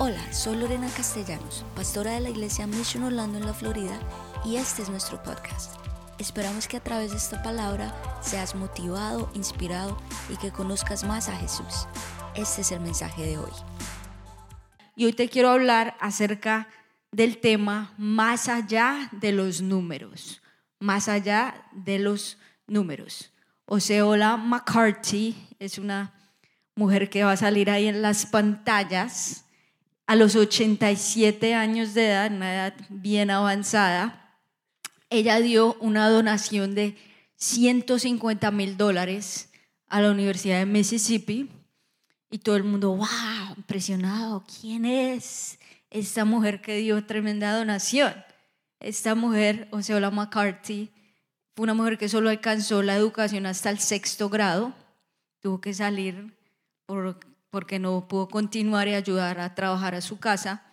Hola, soy Lorena Castellanos, pastora de la iglesia Mission Orlando en la Florida, y este es nuestro podcast. Esperamos que a través de esta palabra seas motivado, inspirado y que conozcas más a Jesús. Este es el mensaje de hoy. Y hoy te quiero hablar acerca del tema más allá de los números, más allá de los números. Oseola McCarthy es una mujer que va a salir ahí en las pantallas a los 87 años de edad, una edad bien avanzada. Ella dio una donación de 150 mil dólares a la Universidad de Mississippi y todo el mundo, wow, impresionado, ¿quién es esta mujer que dio tremenda donación? Esta mujer, Oseola McCarthy, fue una mujer que solo alcanzó la educación hasta el sexto grado, tuvo que salir por, porque no pudo continuar y ayudar a trabajar a su casa,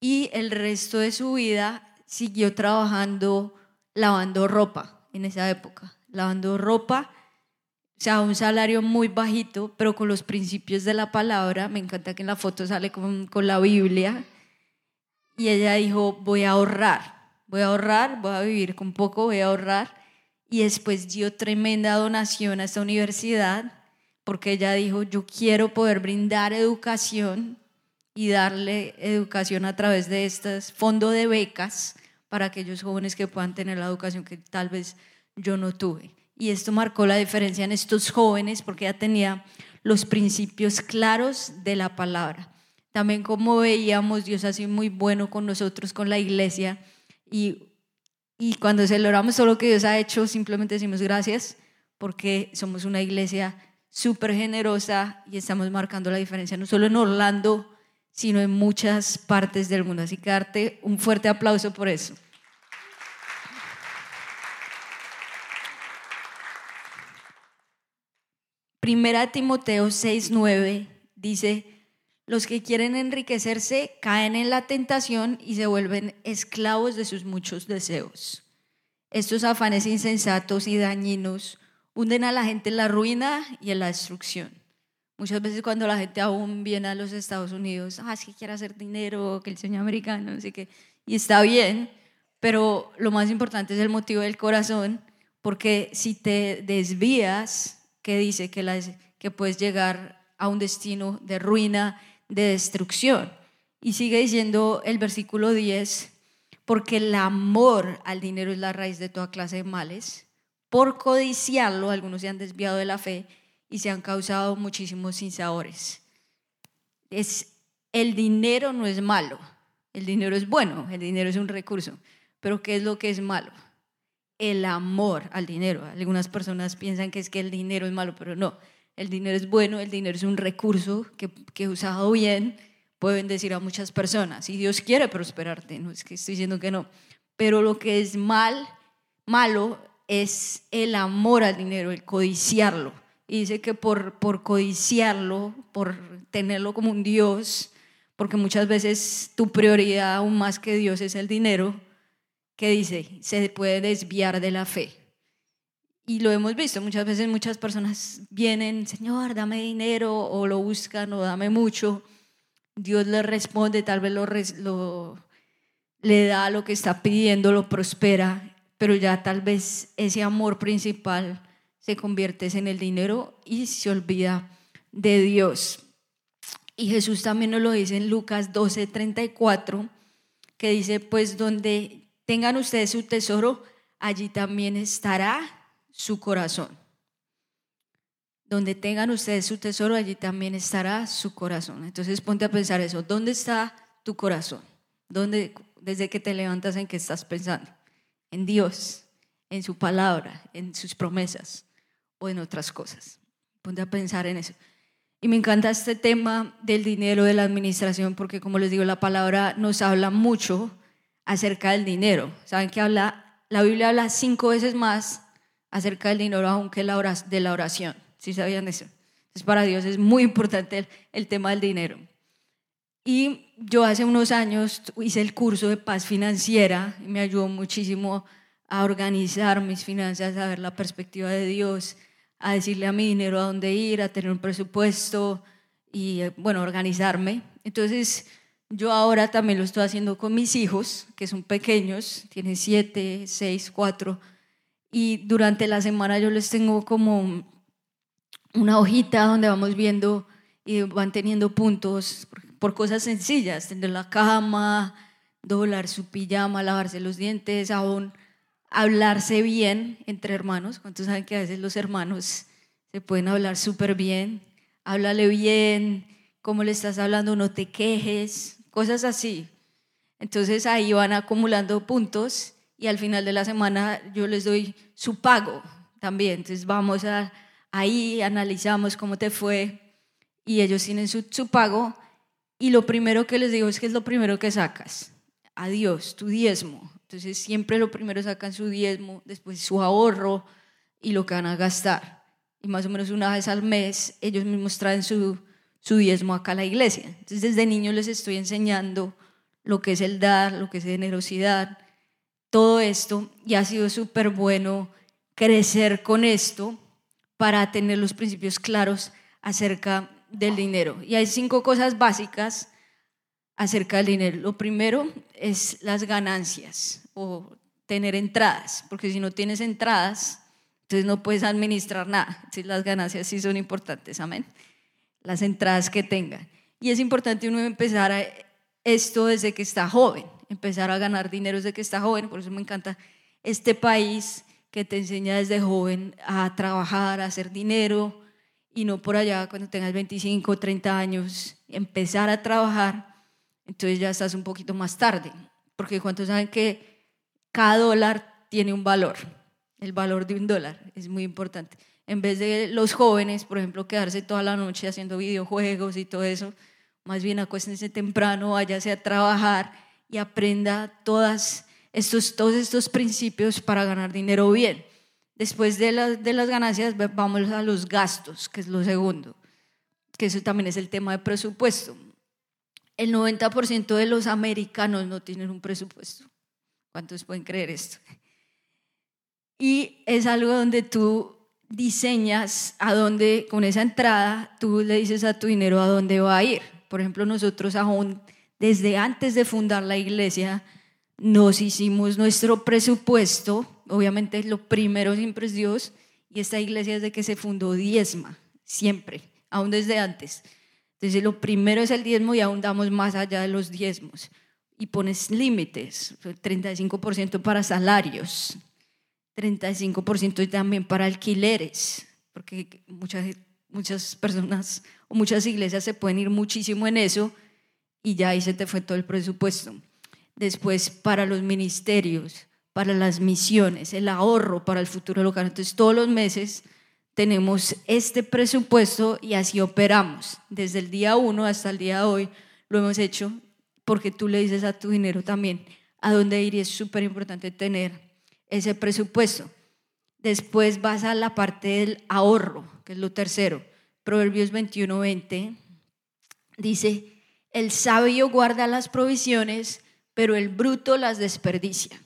y el resto de su vida siguió trabajando lavando ropa en esa época, lavando ropa o sea, un salario muy bajito, pero con los principios de la palabra. Me encanta que en la foto sale con, con la Biblia. Y ella dijo, voy a ahorrar, voy a ahorrar, voy a vivir con poco, voy a ahorrar. Y después dio tremenda donación a esta universidad, porque ella dijo, yo quiero poder brindar educación y darle educación a través de estos fondos de becas para aquellos jóvenes que puedan tener la educación que tal vez yo no tuve y esto marcó la diferencia en estos jóvenes porque ya tenía los principios claros de la palabra. También como veíamos, Dios ha sido muy bueno con nosotros, con la iglesia, y, y cuando celebramos todo lo que Dios ha hecho, simplemente decimos gracias porque somos una iglesia súper generosa y estamos marcando la diferencia, no solo en Orlando, sino en muchas partes del mundo. Así que darte un fuerte aplauso por eso. Primera Timoteo 6:9 dice, los que quieren enriquecerse caen en la tentación y se vuelven esclavos de sus muchos deseos. Estos afanes insensatos y dañinos hunden a la gente en la ruina y en la destrucción. Muchas veces cuando la gente aún viene a los Estados Unidos, ah, es que quiere hacer dinero, que el sueño americano, así que, y está bien, pero lo más importante es el motivo del corazón, porque si te desvías que dice que, que puedes llegar a un destino de ruina, de destrucción. Y sigue diciendo el versículo 10, porque el amor al dinero es la raíz de toda clase de males. Por codiciarlo, algunos se han desviado de la fe y se han causado muchísimos sinsabores. Es, el dinero no es malo, el dinero es bueno, el dinero es un recurso, pero ¿qué es lo que es malo? el amor al dinero. Algunas personas piensan que es que el dinero es malo, pero no. El dinero es bueno, el dinero es un recurso que, que usado bien puede bendecir a muchas personas. Y Dios quiere prosperarte, no es que estoy diciendo que no. Pero lo que es mal, malo es el amor al dinero, el codiciarlo. Y dice que por, por codiciarlo, por tenerlo como un Dios, porque muchas veces tu prioridad aún más que Dios es el dinero, que dice, se puede desviar de la fe. Y lo hemos visto, muchas veces muchas personas vienen, Señor, dame dinero, o lo buscan, o dame mucho. Dios le responde, tal vez lo, le da lo que está pidiendo, lo prospera, pero ya tal vez ese amor principal se convierte en el dinero y se olvida de Dios. Y Jesús también nos lo dice en Lucas 12, 34, que dice, pues donde tengan ustedes su tesoro, allí también estará su corazón. Donde tengan ustedes su tesoro, allí también estará su corazón. Entonces ponte a pensar eso. ¿Dónde está tu corazón? ¿Dónde, desde que te levantas, en qué estás pensando? En Dios, en su palabra, en sus promesas o en otras cosas. Ponte a pensar en eso. Y me encanta este tema del dinero, de la administración, porque como les digo, la palabra nos habla mucho acerca del dinero. ¿Saben que habla? La Biblia habla cinco veces más acerca del dinero aunque de la oración. ¿Sí sabían eso? Entonces para Dios es muy importante el, tema del dinero. Y yo hace unos años hice el curso de paz financiera y me ayudó muchísimo a organizar mis finanzas, a ver la perspectiva de Dios, a decirle a mi dinero a dónde ir, a tener un presupuesto y, bueno, organizarme. Entonces, yo ahora también lo estoy haciendo con mis hijos, que son pequeños, tienen siete, seis, cuatro, y durante la semana yo les tengo como una hojita donde vamos viendo y van teniendo puntos por cosas sencillas, tener la cama, doblar su pijama, lavarse los dientes, aún hablarse bien entre hermanos. ¿Cuántos saben que a veces los hermanos se pueden hablar súper bien? Háblale bien, cómo le estás hablando, no te quejes, cosas así. Entonces ahí van acumulando puntos y al final de la semana yo les doy su pago también. Entonces vamos a, ahí, analizamos cómo te fue y ellos tienen su, su pago y lo primero que les digo es que es lo primero que sacas. Adiós, tu diezmo. Entonces siempre lo primero sacan su diezmo, después su ahorro y lo que van a gastar. Y más o menos una vez al mes ellos mismos traen su, su diezmo acá a la iglesia. Entonces desde niño les estoy enseñando lo que es el dar, lo que es generosidad, todo esto. Y ha sido súper bueno crecer con esto para tener los principios claros acerca del dinero. Y hay cinco cosas básicas acerca del dinero. Lo primero es las ganancias o tener entradas, porque si no tienes entradas, entonces no puedes administrar nada. Entonces las ganancias sí son importantes, amén. Las entradas que tengan. Y es importante uno empezar a esto desde que está joven, empezar a ganar dinero desde que está joven, por eso me encanta este país que te enseña desde joven a trabajar, a hacer dinero y no por allá cuando tengas 25 o 30 años empezar a trabajar entonces ya estás un poquito más tarde, porque ¿cuántos saben que cada dólar tiene un valor? El valor de un dólar es muy importante. En vez de los jóvenes, por ejemplo, quedarse toda la noche haciendo videojuegos y todo eso, más bien acuéstense temprano, váyase a trabajar y aprenda todas estos, todos estos principios para ganar dinero bien. Después de, las ganancias vamos a los gastos, que es lo segundo, que eso también es el tema de presupuesto. El 90% de los americanos no tienen un presupuesto. ¿Cuántos pueden creer esto? Y es algo donde tú diseñas a dónde, con esa entrada, tú le dices a tu dinero a dónde va a ir. Por ejemplo, nosotros aún desde antes de fundar la iglesia, nos hicimos nuestro presupuesto. Obviamente lo primero siempre es Dios. Y esta iglesia desde que se fundó diezma, siempre, aún desde antes. Entonces lo primero es el diezmo y aún damos más allá de los diezmos. Y pones límites, 35% para salarios, 35% también para alquileres, porque muchas, muchas personas o muchas iglesias se pueden ir muchísimo en eso y ya ahí se te fue todo el presupuesto. Después para los ministerios, para las misiones, el ahorro para el futuro local. Entonces todos los meses tenemos este presupuesto y así operamos. Desde el día uno hasta el día de hoy lo hemos hecho porque tú le dices a tu dinero también a dónde ir y es súper importante tener ese presupuesto. Después vas a la parte del ahorro, que es lo tercero. Proverbios 21:20 dice, el sabio guarda las provisiones, pero el bruto las desperdicia.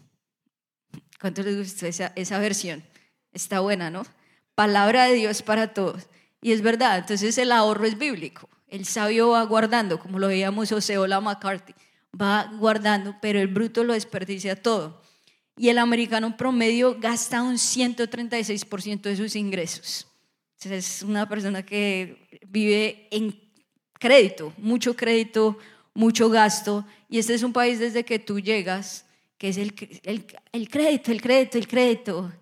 ¿Cuánto les gusta esa, esa versión? Está buena, ¿no? palabra de Dios para todos. Y es verdad, entonces el ahorro es bíblico. El sabio va guardando, como lo veíamos Oseola McCarthy, va guardando, pero el bruto lo desperdicia todo. Y el americano promedio gasta un 136% de sus ingresos. es una persona que vive en crédito, mucho crédito, mucho gasto. Y este es un país desde que tú llegas, que es el, el, el crédito, el crédito, el crédito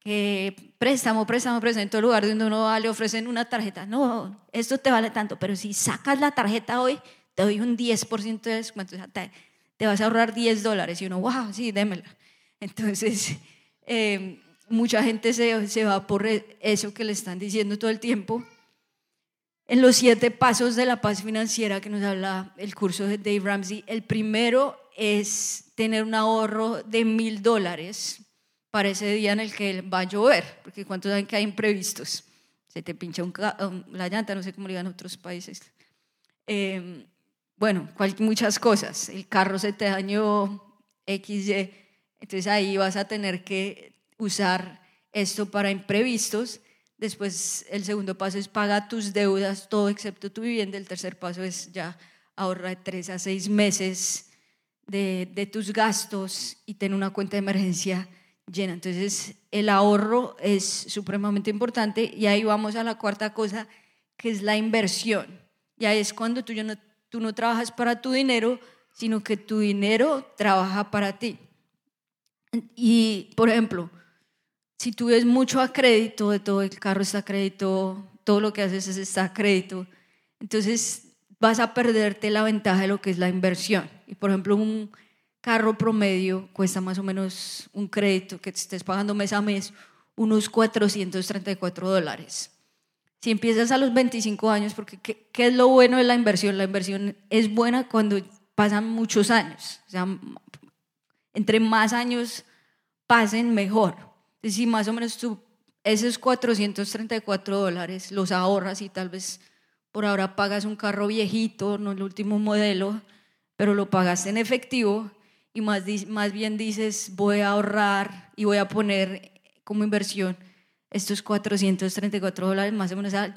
que préstamo, préstamo, préstamo, en todo lugar donde uno va le ofrecen una tarjeta. No, esto te vale tanto, pero si sacas la tarjeta hoy, te doy un 10% de descuento. te, te, vas a ahorrar 10 dólares. Y uno, wow, sí, démela. Entonces, eh, mucha gente se, se va por eso que le están diciendo todo el tiempo. En los siete pasos de la paz financiera que nos habla el curso de Dave Ramsey, el primero es tener un ahorro de mil dólares para ese día en el que va a llover, porque cuántos saben que hay imprevistos. Se te pincha un, la llanta, no sé cómo le digan en otros países. Eh, bueno, muchas cosas. El carro se te dañó, XY. Entonces ahí vas a tener que usar esto para imprevistos. Después el segundo paso es paga tus deudas, todo excepto tu vivienda. El tercer paso es ya ahorra tres a seis meses de, de tus gastos y ten una cuenta de emergencia llena. Entonces, el ahorro es supremamente importante y ahí vamos a la cuarta cosa, que es la inversión. Y ahí es cuando tú, no, tú no trabajas para tu dinero, sino que tu dinero trabaja para ti. Y, por ejemplo, si tú ves mucho a crédito, de todo el carro está a crédito, todo lo que haces está a crédito, entonces vas a perderte la ventaja de lo que es la inversión. Y, por ejemplo, un carro promedio cuesta más o menos un crédito que te estés pagando mes a mes unos 434 dólares. Si empiezas a los 25 años, porque ¿qué, ¿qué, es lo bueno de la inversión? La inversión es buena cuando pasan muchos años. O sea, entre más años pasen, mejor. Si más o menos tú esos 434 dólares los ahorras y tal vez por ahora pagas un carro viejito, no el último modelo, pero lo pagas en efectivo, y más, más bien dices, voy a ahorrar y voy a poner como inversión estos 434 dólares más o menos a,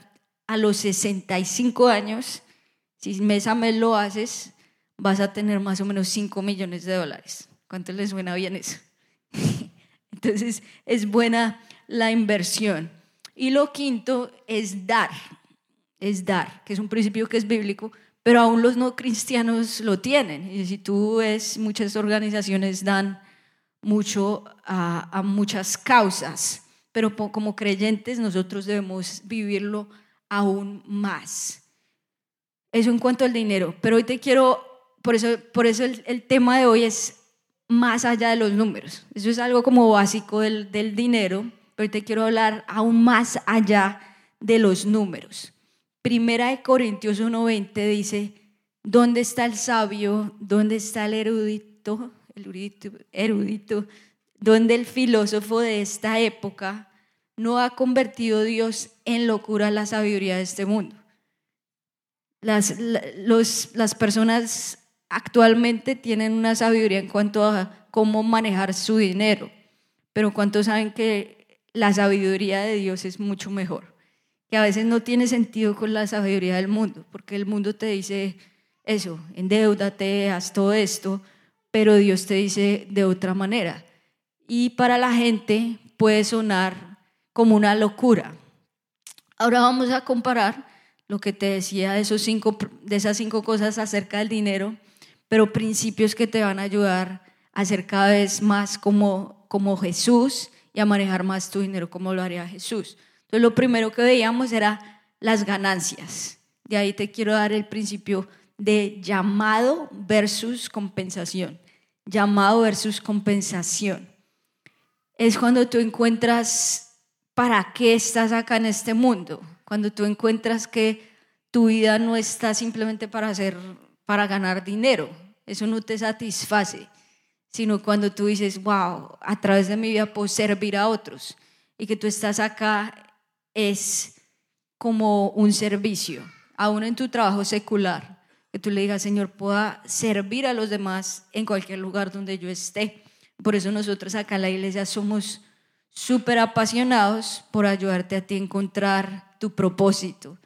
a los 65 años, si mes a mes lo haces, vas a tener más o menos 5 millones de dólares. ¿Cuánto les suena bien eso? Entonces es buena la inversión. Y lo quinto es dar, es dar, que es un principio que es bíblico, pero aún los no cristianos lo tienen. Y si tú ves, muchas organizaciones dan mucho a, muchas causas, pero como creyentes nosotros debemos vivirlo aún más. Eso en cuanto al dinero, pero hoy te quiero, por eso, por eso el, tema de hoy es más allá de los números. Eso es algo como básico del, del dinero, pero te quiero hablar aún más allá de los números. Primera de Corintios 1.20 dice, ¿dónde está el sabio? ¿Dónde está el erudito? Erudito, erudito, ¿dónde el filósofo de esta época no ha convertido Dios en locura la sabiduría de este mundo? Las, las personas actualmente tienen una sabiduría en cuanto a cómo manejar su dinero, pero ¿cuántos saben que la sabiduría de Dios es mucho mejor? que a veces no tiene sentido con la sabiduría del mundo, porque el mundo te dice eso, endeudate, haz todo esto, pero Dios te dice de otra manera. Y para la gente puede sonar como una locura. Ahora vamos a comparar lo que te decía de, esos cinco, de esas cinco cosas acerca del dinero, pero principios que te van a ayudar a ser cada vez más como, como Jesús y a manejar más tu dinero como lo haría Jesús. Entonces lo primero que veíamos era las ganancias. De ahí te quiero dar el principio de llamado versus compensación. Llamado versus compensación. Es cuando tú encuentras para qué estás acá en este mundo. Cuando tú encuentras que tu vida no está simplemente para hacer para ganar dinero. Eso no te satisface, sino cuando tú dices, wow, a través de mi vida puedo servir a otros y que tú estás acá es como un servicio, aún en tu trabajo secular, que tú le digas, Señor, pueda servir a los demás en cualquier lugar donde yo esté. Por eso nosotros acá en la iglesia somos súper apasionados por ayudarte a ti a encontrar tu propósito,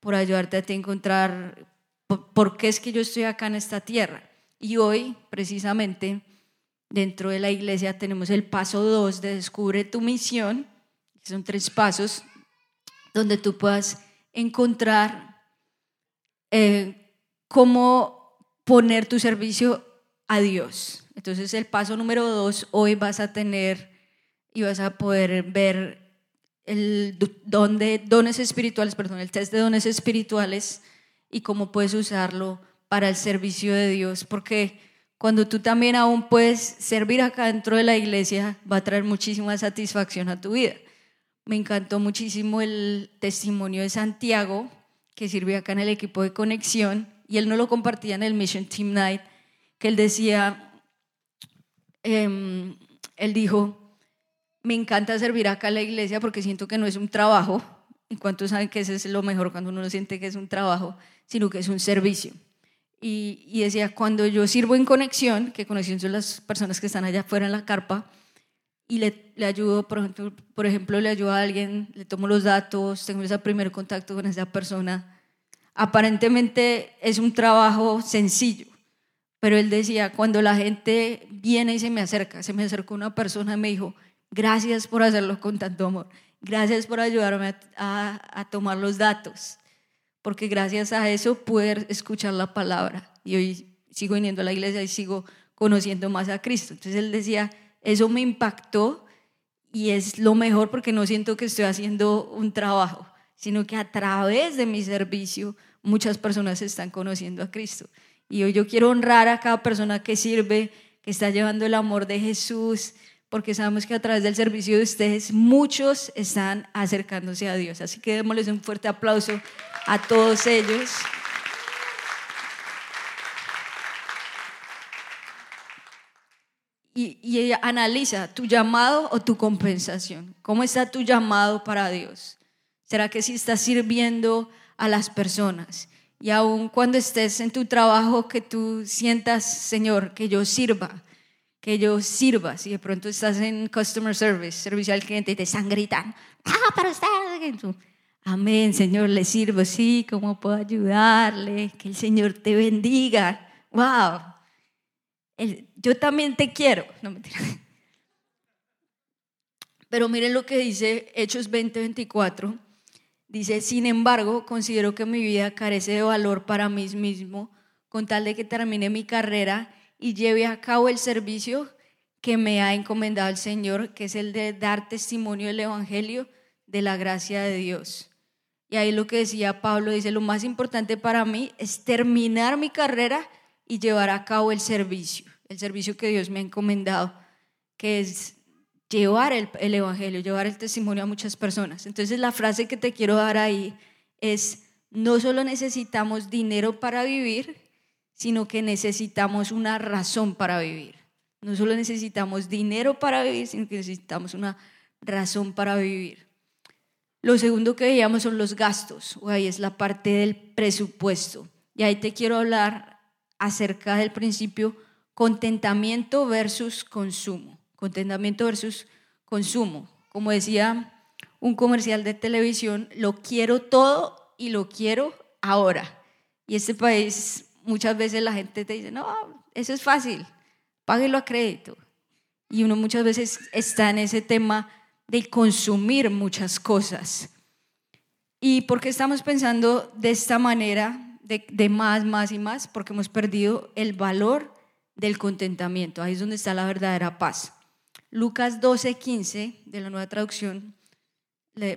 por ayudarte a ti a encontrar por qué es que yo estoy acá en esta tierra. Y hoy, precisamente, dentro de la iglesia tenemos el paso 2 de Descubre tu misión, que son tres pasos donde tú puedas encontrar eh, cómo poner tu servicio a Dios. Entonces el paso número dos, hoy vas a tener y vas a poder ver el don dones espirituales, perdón, el test de dones espirituales y cómo puedes usarlo para el servicio de Dios, porque cuando tú también aún puedes servir acá dentro de la iglesia, va a traer muchísima satisfacción a tu vida. Me encantó muchísimo el testimonio de Santiago, que sirvió acá en el equipo de conexión, y él no lo compartía en el Mission Team Night, que él decía, em, él dijo, me encanta servir acá en la iglesia porque siento que no es un trabajo, en cuanto saben que eso es lo mejor cuando uno siente que es un trabajo, sino que es un servicio. Y, y decía, cuando yo sirvo en conexión, que conexión son las personas que están allá afuera en la carpa, y le, le ayudo, por ejemplo, por ejemplo, le ayudo a alguien, le tomo los datos, tengo ese primer contacto con esa persona, aparentemente es un trabajo sencillo, pero él decía, cuando la gente viene y se me acerca, se me acercó una persona y me dijo, gracias por hacerlo con tanto amor, gracias por ayudarme a, tomar los datos, porque gracias a eso pude escuchar la palabra y hoy sigo viniendo a la iglesia y sigo conociendo más a Cristo. Entonces él decía, eso me impactó y es lo mejor porque no siento que estoy haciendo un trabajo, sino que a través de mi servicio muchas personas están conociendo a Cristo. Y hoy yo quiero honrar a cada persona que sirve, que está llevando el amor de Jesús, porque sabemos que a través del servicio de ustedes muchos están acercándose a Dios. Así que démosles un fuerte aplauso a todos ellos. y, analiza tu llamado o tu compensación. ¿Cómo está tu llamado para Dios? ¿Será que si estás sirviendo a las personas? Y aun cuando estés en tu trabajo, que tú sientas, Señor, que yo sirva, que yo sirva. Si de pronto estás en customer service, servicio al cliente, y te están gritando, ah, para usted. Amén, Señor, le sirvo, sí, ¿cómo puedo ayudarle? Que el Señor te bendiga. Wow, yo también te quiero. No mentira. Pero miren lo que dice Hechos 20:24. Dice, sin embargo, considero que mi vida carece de valor para mí mismo, con tal de que termine mi carrera y lleve a cabo el servicio que me ha encomendado el Señor, que es el de dar testimonio del Evangelio de la gracia de Dios. Y ahí lo que decía Pablo, dice, lo más importante para mí es terminar mi carrera y llevar a cabo el servicio, el servicio que Dios me ha encomendado, que es llevar el, Evangelio, llevar el testimonio a muchas personas. Entonces la frase que te quiero dar ahí es, no solo necesitamos dinero para vivir, sino que necesitamos una razón para vivir. No solo necesitamos dinero para vivir, sino que necesitamos una razón para vivir. Lo segundo que veíamos son los gastos, o ahí es la parte del presupuesto. Y ahí te quiero hablar acerca del principio contentamiento versus consumo. Contentamiento versus consumo. Como decía un comercial de televisión, lo quiero todo y lo quiero ahora. Y este país muchas veces la gente te dice, no, eso es fácil, páguelo a crédito. Y uno muchas veces está en ese tema de consumir muchas cosas. ¿Y por qué estamos pensando de esta manera? de, más, más y más, porque hemos perdido el valor del contentamiento. Ahí es donde está la verdadera paz. Lucas 12, 15 de la nueva traducción,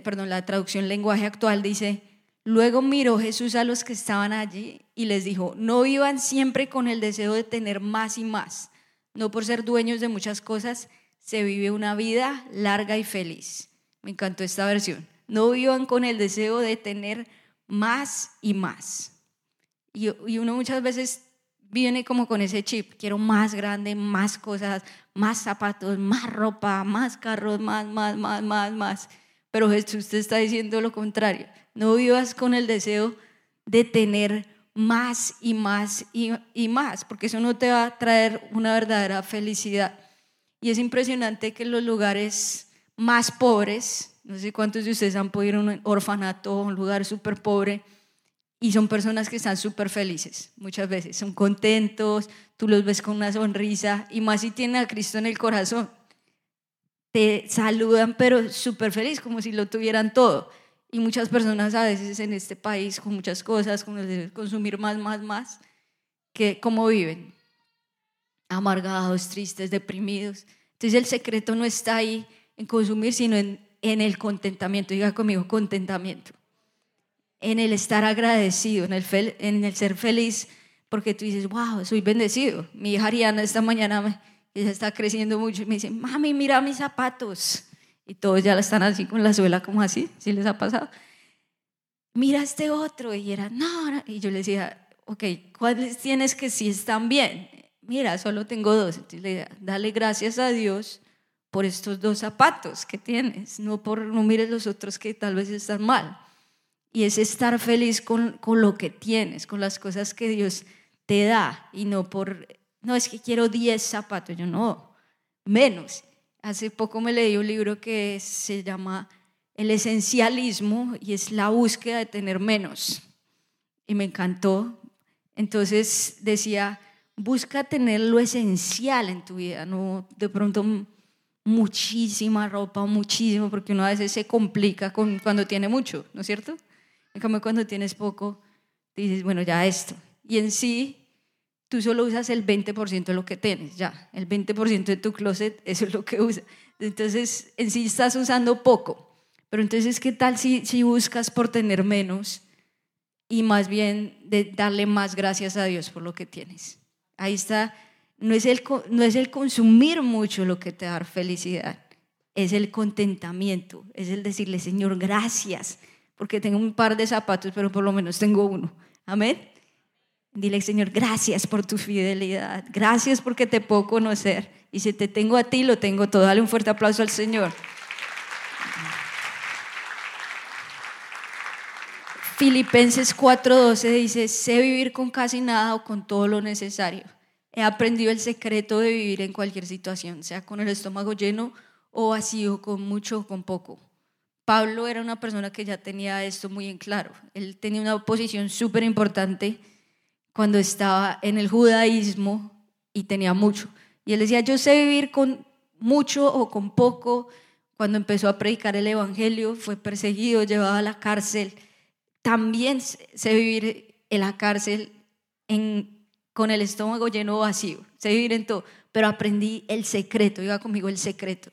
perdón, la traducción lenguaje actual dice, luego miró Jesús a los que estaban allí y les dijo, no vivan siempre con el deseo de tener más y más. No por ser dueños de muchas cosas se vive una vida larga y feliz. Me encantó esta versión. No vivan con el deseo de tener más y más. Y, uno muchas veces viene como con ese chip, quiero más grande, más cosas, más zapatos, más ropa, más carros, más, más, más, más, más. Pero Jesús te está diciendo lo contrario. No vivas con el deseo de tener más y más y, más, porque eso no te va a traer una verdadera felicidad. Y es impresionante que en los lugares más pobres, no sé cuántos de ustedes han podido ir a un orfanato, un lugar súper pobre, y son personas que están súper felices muchas veces, son contentos, tú los ves con una sonrisa y más si tienen a Cristo en el corazón. Te saludan pero súper feliz, como si lo tuvieran todo. Y muchas personas a veces en este país con muchas cosas, con el de consumir más, más, más, que cómo viven, amargados, tristes, deprimidos. Entonces el secreto no está ahí en consumir, sino en, en el contentamiento. Diga conmigo, contentamiento en el estar agradecido, en el, en el ser feliz, porque tú dices, wow, soy bendecido. Mi hija Ariana esta mañana, ella está creciendo mucho y me dice, mami, mira mis zapatos. Y todos ya la están así con la suela como así, ¿sí les ha pasado? Mira este otro. Y era, no, y yo le decía, ok, ¿cuáles tienes que sí están bien? Mira, solo tengo dos. Entonces le decía, dale gracias a Dios por estos dos zapatos que tienes, no por no mires los otros que tal vez están mal. Y es estar feliz con, con lo que tienes, con las cosas que Dios te da y no por, no es que quiero 10 zapatos, yo no, menos. Hace poco me leí un libro que se llama El esencialismo y es la búsqueda de tener menos. y me encantó. Entonces decía, busca tener lo esencial en tu vida, no de pronto muchísima ropa, muchísimo, porque uno a veces se complica cuando tiene mucho, ¿no es cierto? En cambio, cuando tienes poco, dices, bueno, ya esto. Y en sí, tú solo usas el 20% de lo que tienes, ya. El 20% de tu closet, eso es lo que usas. Entonces, en sí estás usando poco. Pero entonces, ¿qué tal si, si buscas por tener menos y más bien de darle más gracias a Dios por lo que tienes? Ahí está. No es, el, no es el consumir mucho lo que te da felicidad, es el contentamiento, es el decirle, Señor, gracias, porque tengo un par de zapatos, pero por lo menos tengo uno. Amén. Dile, Señor, gracias por tu fidelidad, gracias porque te puedo conocer. Y si te tengo a ti, lo tengo todo. Dale un fuerte aplauso al Señor. Filipenses 4:12 dice, sé vivir con casi nada o con todo lo necesario. He aprendido el secreto de vivir en cualquier situación, sea con el estómago lleno o vacío, con mucho o con poco. Pablo era una persona que ya tenía esto muy en claro. Él tenía una posición súper importante cuando estaba en el judaísmo y tenía mucho. Y él decía, yo sé vivir con mucho o con poco. Cuando empezó a predicar el Evangelio, fue perseguido, llevado a la cárcel también sé vivir en la cárcel con el estómago lleno vacío, sé vivir en todo, pero aprendí el secreto, iba conmigo el secreto.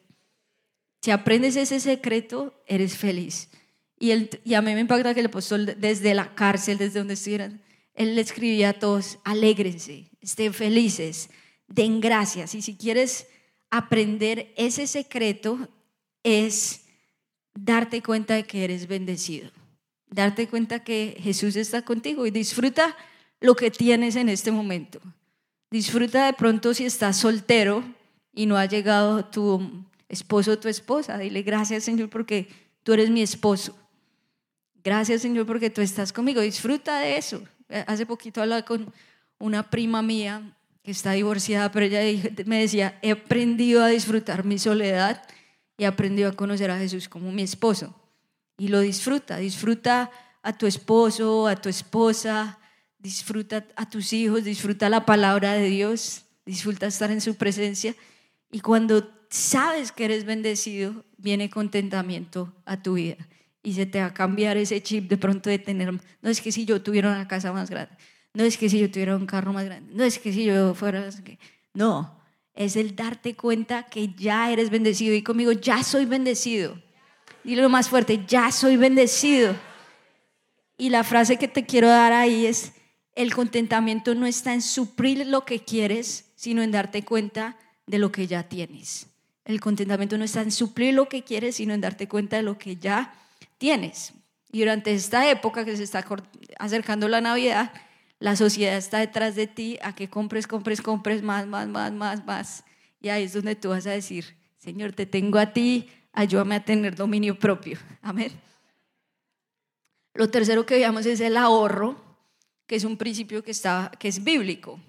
Si aprendes ese secreto, eres feliz. Y, y a mí me impacta que el apóstol desde la cárcel, desde donde estuvieran, él le escribía a todos, alégrense, estén felices, den gracias. Y si quieres aprender ese secreto, es darte cuenta de que eres bendecido darte cuenta que Jesús está contigo y disfruta lo que tienes en este momento. Disfruta de pronto si estás soltero y no ha llegado tu esposo o tu esposa. Dile gracias Señor porque tú eres mi esposo. Gracias Señor porque tú estás conmigo. Disfruta de eso. Hace poquito hablaba con una prima mía que está divorciada, pero ella me decía, he aprendido a disfrutar mi soledad y he aprendido a conocer a Jesús como mi esposo y lo disfruta. Disfruta a tu esposo, a tu esposa, disfruta a tus hijos, disfruta la palabra de Dios, disfruta estar en su presencia. Y cuando sabes que eres bendecido, viene contentamiento a tu vida. Y se te va a cambiar ese chip de pronto de tener, no es que si yo tuviera una casa más grande, no es que si yo tuviera un carro más grande, no es que si yo fuera, no, es el darte cuenta que ya eres bendecido y conmigo ya soy bendecido. Dile lo más fuerte, ya soy bendecido. Y la frase que te quiero dar ahí es, el contentamiento no está en suplir lo que quieres, sino en darte cuenta de lo que ya tienes. El contentamiento no está en suplir lo que quieres, sino en darte cuenta de lo que ya tienes. Y durante esta época que se está acercando la Navidad, la sociedad está detrás de ti a que compres, compres, compres más, más, más, más, más. Y ahí es donde tú vas a decir, Señor, te tengo a ti, ayúdame a tener dominio propio. Amén. Lo tercero que veamos es el ahorro, que es un principio que, está, que es bíblico,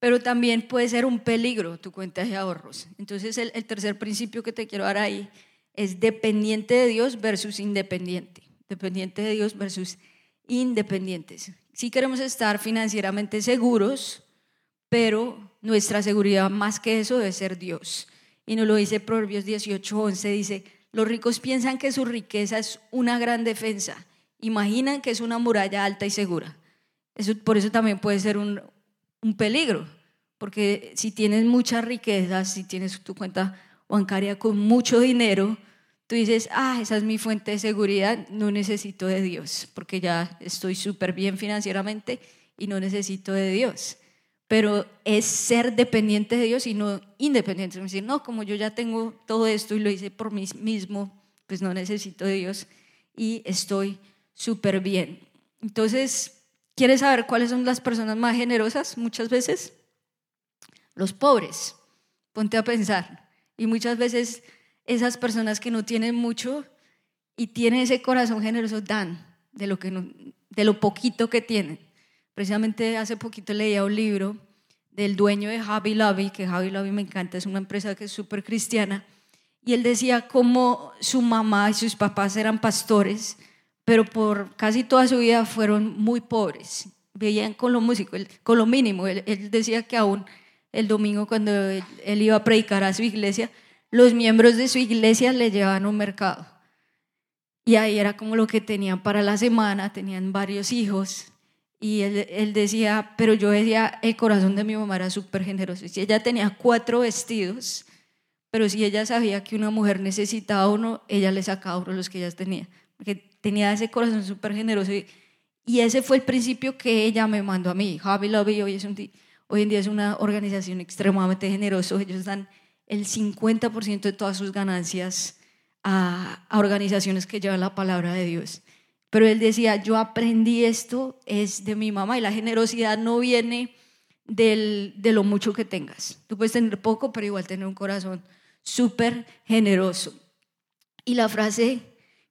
pero también puede ser un peligro tu cuenta de ahorros. Entonces el, el tercer principio que te quiero dar ahí es dependiente de Dios versus independiente. Dependiente de Dios versus independientes. Si queremos estar financieramente seguros, pero nuestra seguridad más que eso debe ser Dios. Y nos lo dice Proverbios 18, 11, dice, los ricos piensan que su riqueza es una gran defensa, imaginan que es una muralla alta y segura. Eso, por eso también puede ser un, un peligro, porque si tienes muchas riquezas, si tienes tu cuenta bancaria con mucho dinero, tú dices, ah, esa es mi fuente de seguridad, no necesito de Dios, porque ya estoy súper bien financieramente y no necesito de Dios pero es ser dependiente de Dios y no independiente. Es decir, no, como yo ya tengo todo esto y lo hice por mí mismo, pues no necesito de Dios y estoy súper bien. Entonces, ¿quieres saber cuáles son las personas más generosas muchas veces? Los pobres. Ponte a pensar. Y muchas veces esas personas que no tienen mucho y tienen ese corazón generoso dan de lo, que de lo poquito que tienen. Precisamente hace poquito leía un libro del dueño de Javi Lobby, que Javi Lobby me encanta, es una empresa que es súper cristiana, y él decía cómo su mamá y sus papás eran pastores, pero por casi toda su vida fueron muy pobres. Veían con lo músico, con lo mínimo. Él, decía que aún el domingo cuando él, iba a predicar a su iglesia, los miembros de su iglesia le llevaban un mercado. Y ahí era como lo que tenían para la semana, tenían varios hijos. Y él, decía, pero yo decía, el corazón de mi mamá era súper generoso. Si ella tenía cuatro vestidos, pero si ella sabía que una mujer necesitaba uno, ella le sacaba uno los que ella tenía. Porque tenía ese corazón súper generoso. Y, ese fue el principio que ella me mandó a mí. Javi Lobby hoy, hoy en día es una organización extremadamente generosa. Ellos dan el 50% de todas sus ganancias a, organizaciones que llevan la palabra de Dios. Pero él decía, yo aprendí esto, es de mi mamá y la generosidad no viene del, de lo mucho que tengas. Tú puedes tener poco, pero igual tener un corazón súper generoso. Y la frase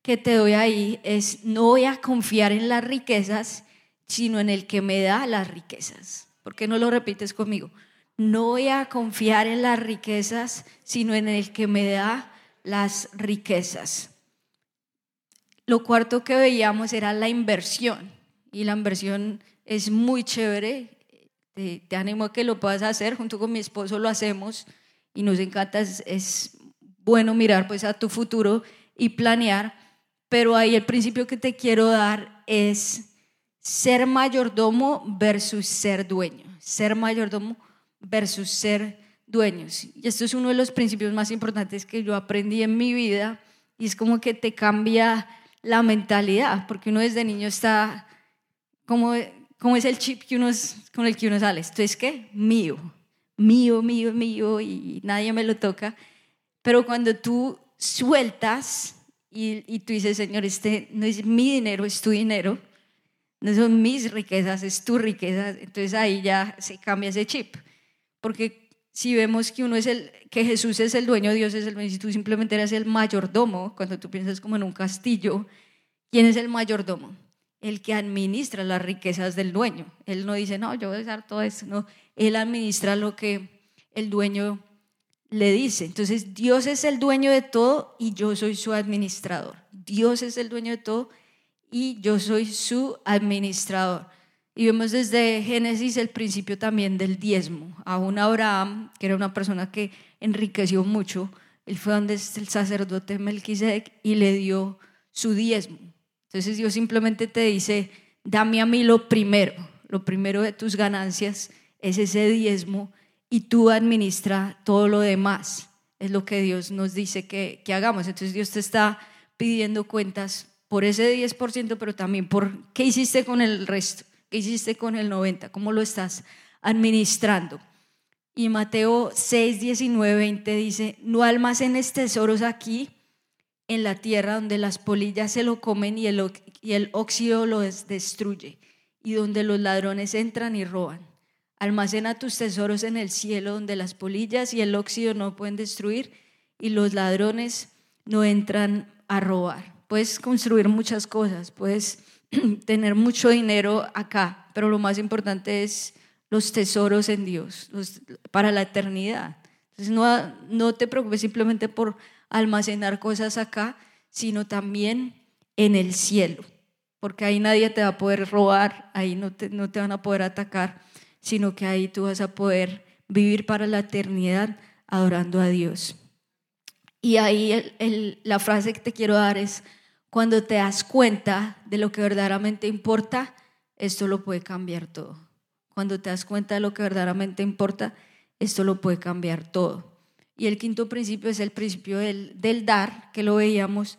que te doy ahí es, no voy a confiar en las riquezas, sino en el que me da las riquezas. ¿Por qué no lo repites conmigo? No voy a confiar en las riquezas, sino en el que me da las riquezas. Lo cuarto que veíamos era la inversión. Y la inversión es muy chévere. Te, animo a que lo puedas hacer. Junto con mi esposo lo hacemos y nos encanta. Es, es bueno mirar pues a tu futuro y planear pero ahí el principio que te quiero dar es ser mayordomo versus ser dueño. Ser mayordomo versus ser dueños. Y esto es uno de los principios más importantes que yo aprendí en mi vida y es como que te cambia la mentalidad, porque uno desde niño está como, como es el chip que uno con el que uno sale. Esto es que mío, mío, mío, mío y nadie me lo toca. Pero cuando tú sueltas y, tú dices, Señor, este no es mi dinero, es tu dinero, no son mis riquezas, es tu riqueza, entonces ahí ya se cambia ese chip, porque si vemos que uno es el, que Jesús es el dueño, Dios es el dueño, si tú simplemente eres el mayordomo, cuando tú piensas como en un castillo, ¿quién es el mayordomo? El que administra las riquezas del dueño. Él no dice, no, yo voy a dar todo esto, no, él administra lo que el dueño le dice. Entonces, Dios es el dueño de todo y yo soy su administrador. Dios es el dueño de todo y yo soy su administrador. Y vemos desde Génesis el principio también del diezmo. Aún Abraham, que era una persona que enriqueció mucho, él fue donde el sacerdote Melquisedec y le dio su diezmo. Entonces Dios simplemente te dice, dame a mí lo primero, lo primero de tus ganancias es ese diezmo y tú administra todo lo demás. Es lo que Dios nos dice que, que hagamos. Entonces Dios te está pidiendo cuentas por ese 10%, pero también por qué hiciste con el resto, qué hiciste con el 90%, cómo lo estás administrando. Y Mateo 6, 19, 20 dice, no almacenes tesoros aquí en la tierra donde las polillas se lo comen y el, y el óxido lo destruye y donde los ladrones entran y roban Almacena tus tesoros en el cielo donde las polillas y el óxido no pueden destruir y los ladrones no entran a robar. Puedes construir muchas cosas, puedes tener mucho dinero acá, pero lo más importante es los tesoros en Dios para la eternidad. Entonces no, no te preocupes simplemente por almacenar cosas acá, sino también en el cielo, porque ahí nadie te va a poder robar, ahí no te, no te van a poder atacar sino que ahí tú vas a poder vivir para la eternidad adorando a Dios. Y ahí la frase que te quiero dar es, cuando te das cuenta de lo que verdaderamente importa, esto lo puede cambiar todo. Cuando te das cuenta de lo que verdaderamente importa, esto lo puede cambiar todo. Y el quinto principio es el principio del, del dar, que lo veíamos.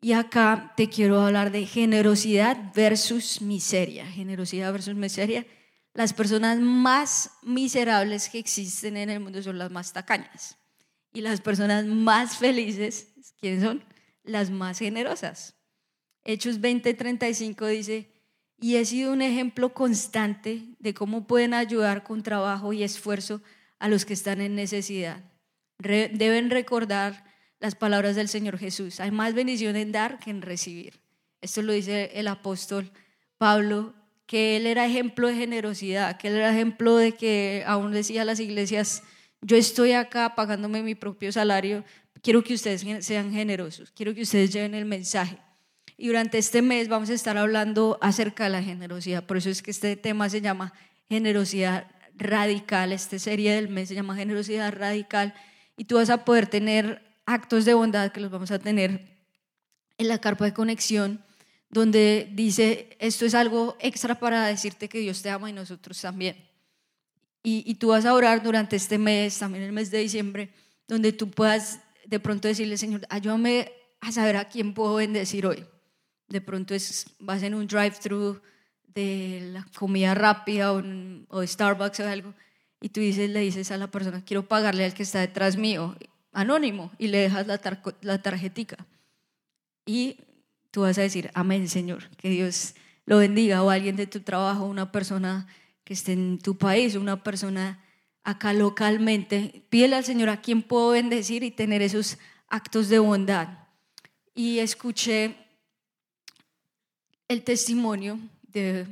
Y acá te quiero hablar de generosidad versus miseria. Generosidad versus miseria las personas más miserables que existen en el mundo son las más tacañas. Y las personas más felices, ¿quiénes son? Las más generosas. Hechos 20:35 dice, y he sido un ejemplo constante de cómo pueden ayudar con trabajo y esfuerzo a los que están en necesidad. deben recordar las palabras del Señor Jesús. Hay más bendición en dar que en recibir. Esto lo dice el apóstol Pablo que él era ejemplo de generosidad, que él era ejemplo de que aún decía a las iglesias, yo estoy acá pagándome mi propio salario, quiero que ustedes sean generosos, quiero que ustedes lleven el mensaje. Y durante este mes vamos a estar hablando acerca de la generosidad. Por eso es que este tema se llama generosidad radical. Esta serie del mes se llama generosidad radical. Y tú vas a poder tener actos de bondad que los vamos a tener en la carpa de conexión, donde dice, esto es algo extra para decirte que Dios te ama y nosotros también. Y, y tú vas a orar durante este mes, también el mes de diciembre, donde tú puedas de pronto decirle, Señor, ayúdame a saber a quién puedo bendecir hoy. De pronto es, vas en un drive-thru de la comida rápida o, Starbucks o algo y tú dices, le dices a la persona, quiero pagarle al que está detrás mío, anónimo, y le dejas la, la tarjetica. Y tú vas a decir, amén, Señor, que Dios lo bendiga, o alguien de tu trabajo, una persona que esté en tu país, una persona acá localmente, pídele al Señor a quién puedo bendecir y tener esos actos de bondad. Y escuché el testimonio de,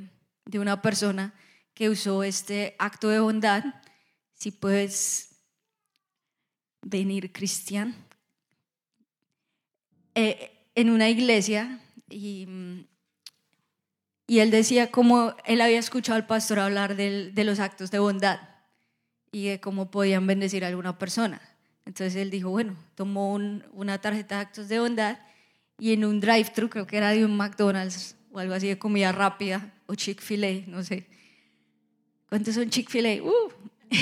de una persona que usó este acto de bondad. Si puedes venir, Cristian, eh, en una iglesia y, y, él decía cómo él había escuchado al pastor hablar de, de los actos de bondad y de cómo podían bendecir a alguna persona. Entonces él dijo, bueno, tomó una tarjeta de actos de bondad y en un drive-thru, creo que era de un McDonald's o algo así de comida rápida, o Chick-fil-A, no sé. ¿Cuántos son Chick-fil-A? Uh.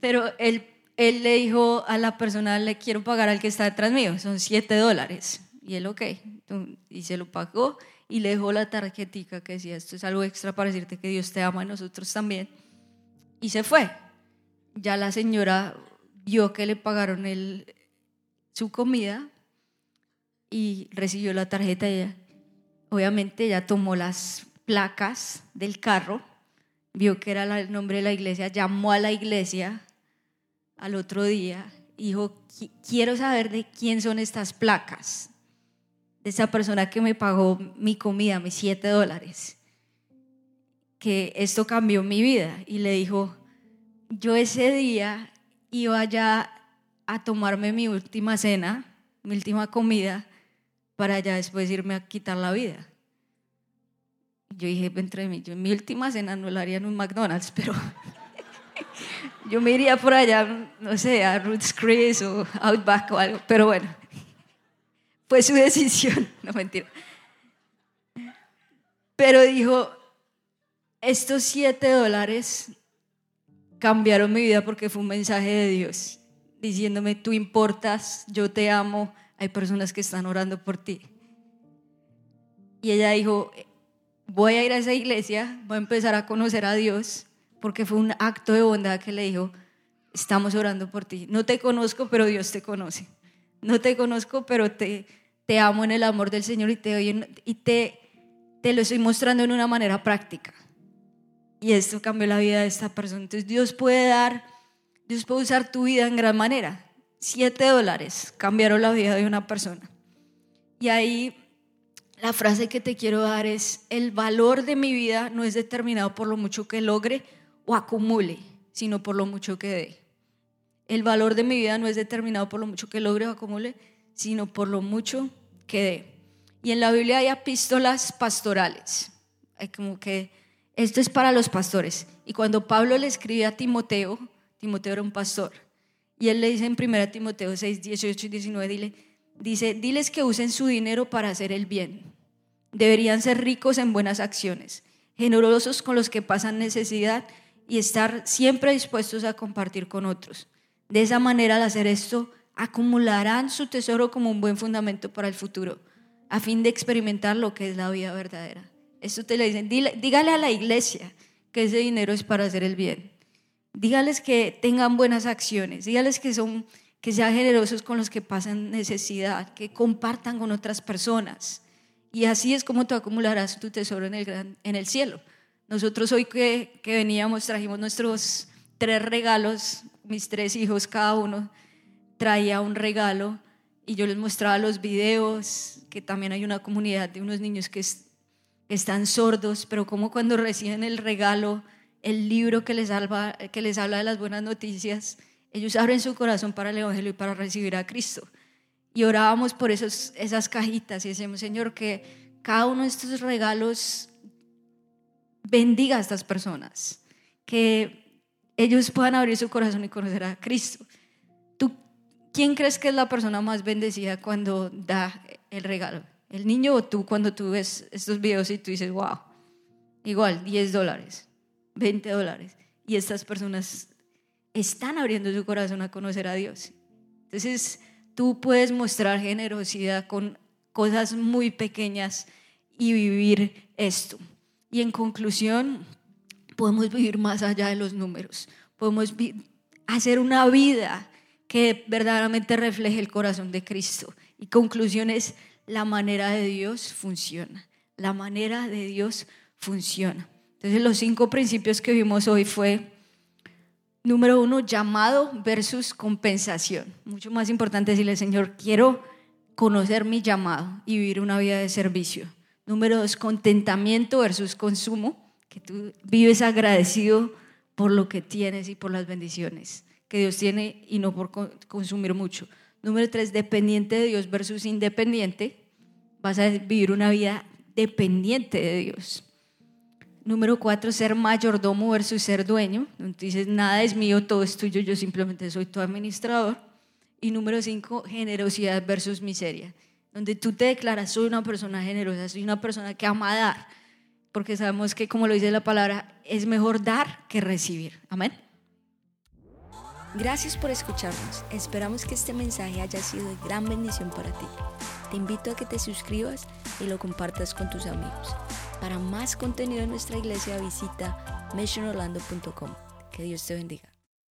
Pero él, él le dijo a la persona, le quiero pagar al que está detrás mío, son 7 dólares. Y él, ok, y se lo pagó y le dejó la tarjetita que decía, esto es algo extra para decirte que Dios te ama y nosotros también y se fue. Ya la señora vio que le pagaron el, su comida y recibió la tarjeta. Ella, obviamente ella tomó las placas del carro, vio que era el nombre de la iglesia, llamó a la iglesia al otro día y dijo, quiero saber de quién son estas placas, de esa persona que me pagó mi comida, mis siete dólares que esto cambió mi vida. Y le dijo, yo ese día iba ya a tomarme mi última cena, mi última comida, para ya después irme a quitar la vida. Yo dije, entre mí, yo mi última cena no la haría en un McDonald's, pero yo me iría por allá, no sé, a Roots Chris o Outback o algo, pero bueno, fue su decisión, no mentira. Pero dijo, estos siete dólares cambiaron mi vida porque fue un mensaje de Dios diciéndome, tú importas, yo te amo, hay personas que están orando por ti. Y ella dijo, voy a ir a esa iglesia, voy a empezar a conocer a Dios, porque fue un acto de bondad que le dijo, estamos orando por ti. No te conozco, pero Dios te conoce. No te conozco, pero te, te amo en el amor del Señor y te, y te, te lo estoy mostrando en una manera práctica. Y esto cambió la vida de esta persona. Entonces Dios puede dar, Dios puede usar tu vida en gran manera. Siete dólares cambiaron la vida de una persona. Y ahí la frase que te quiero dar es, el valor de mi vida no es determinado por lo mucho que logre o acumule, sino por lo mucho que dé. El valor de mi vida no es determinado por lo mucho que logre o acumule, sino por lo mucho que dé. Y en la Biblia hay epístolas pastorales. Hay como que esto es para los pastores. Y cuando Pablo le escribe a Timoteo, Timoteo era un pastor, y él le dice en 1 Timoteo 6, 18 y 19, dile, dice, diles que usen su dinero para hacer el bien. Deberían ser ricos en buenas acciones, generosos con los que pasan necesidad y estar siempre dispuestos a compartir con otros. De esa manera, al hacer esto, acumularán su tesoro como un buen fundamento para el futuro, a fin de experimentar lo que es la vida verdadera. Eso te lo dicen. dígale a la iglesia que ese dinero es para hacer el bien. Dígales que tengan buenas acciones. Dígales que, son, que sean generosos con los que pasan necesidad, que compartan con otras personas. Y así es como tú acumularás tu tesoro en el, en el cielo. Nosotros hoy que, que veníamos trajimos nuestros tres regalos, mis tres hijos, cada uno traía un regalo y yo les mostraba los videos, que también hay una comunidad de unos niños que están sordos, pero como cuando reciben el regalo, el libro que les, salva, que les habla de las buenas noticias, ellos abren su corazón para el Evangelio y para recibir a Cristo. Y orábamos por esos, esas cajitas y decíamos, Señor, que cada uno de estos regalos bendiga a estas personas, que ellos puedan abrir su corazón y conocer a Cristo. ¿Tú quién crees que es la persona más bendecida cuando da el regalo? ¿El niño o tú cuando tú ves estos videos y tú dices, wow, igual, 10 dólares, 20 dólares? Y estas personas están abriendo su corazón a conocer a Dios. Entonces, tú puedes mostrar generosidad con cosas muy pequeñas y vivir esto. Y en conclusión, podemos vivir más allá de los números. Podemos hacer una vida que verdaderamente refleje el corazón de Cristo. Y conclusión es, la manera de Dios funciona. La manera de Dios funciona. Entonces los cinco principios que vimos hoy fue, número uno, llamado versus compensación. Mucho más importante decirle, Señor, quiero conocer mi llamado y vivir una vida de servicio. Número dos, contentamiento versus consumo, que tú vives agradecido por lo que tienes y por las bendiciones que Dios tiene y no por consumir mucho. Número tres, dependiente de Dios versus independiente. Vas a vivir una vida dependiente de Dios. Número cuatro, ser mayordomo versus ser dueño. Entonces, nada es mío, todo es tuyo, yo simplemente soy tu administrador. Y número cinco, generosidad versus miseria. Donde tú te declaras, soy una persona generosa, soy una persona que ama dar. Porque sabemos que, como lo dice la palabra, es mejor dar que recibir. Amén. Gracias por escucharnos. Esperamos que este mensaje haya sido de gran bendición para ti. Te invito a que te suscribas y lo compartas con tus amigos. Para más contenido en nuestra iglesia visita missionorlando.com. Que Dios te bendiga.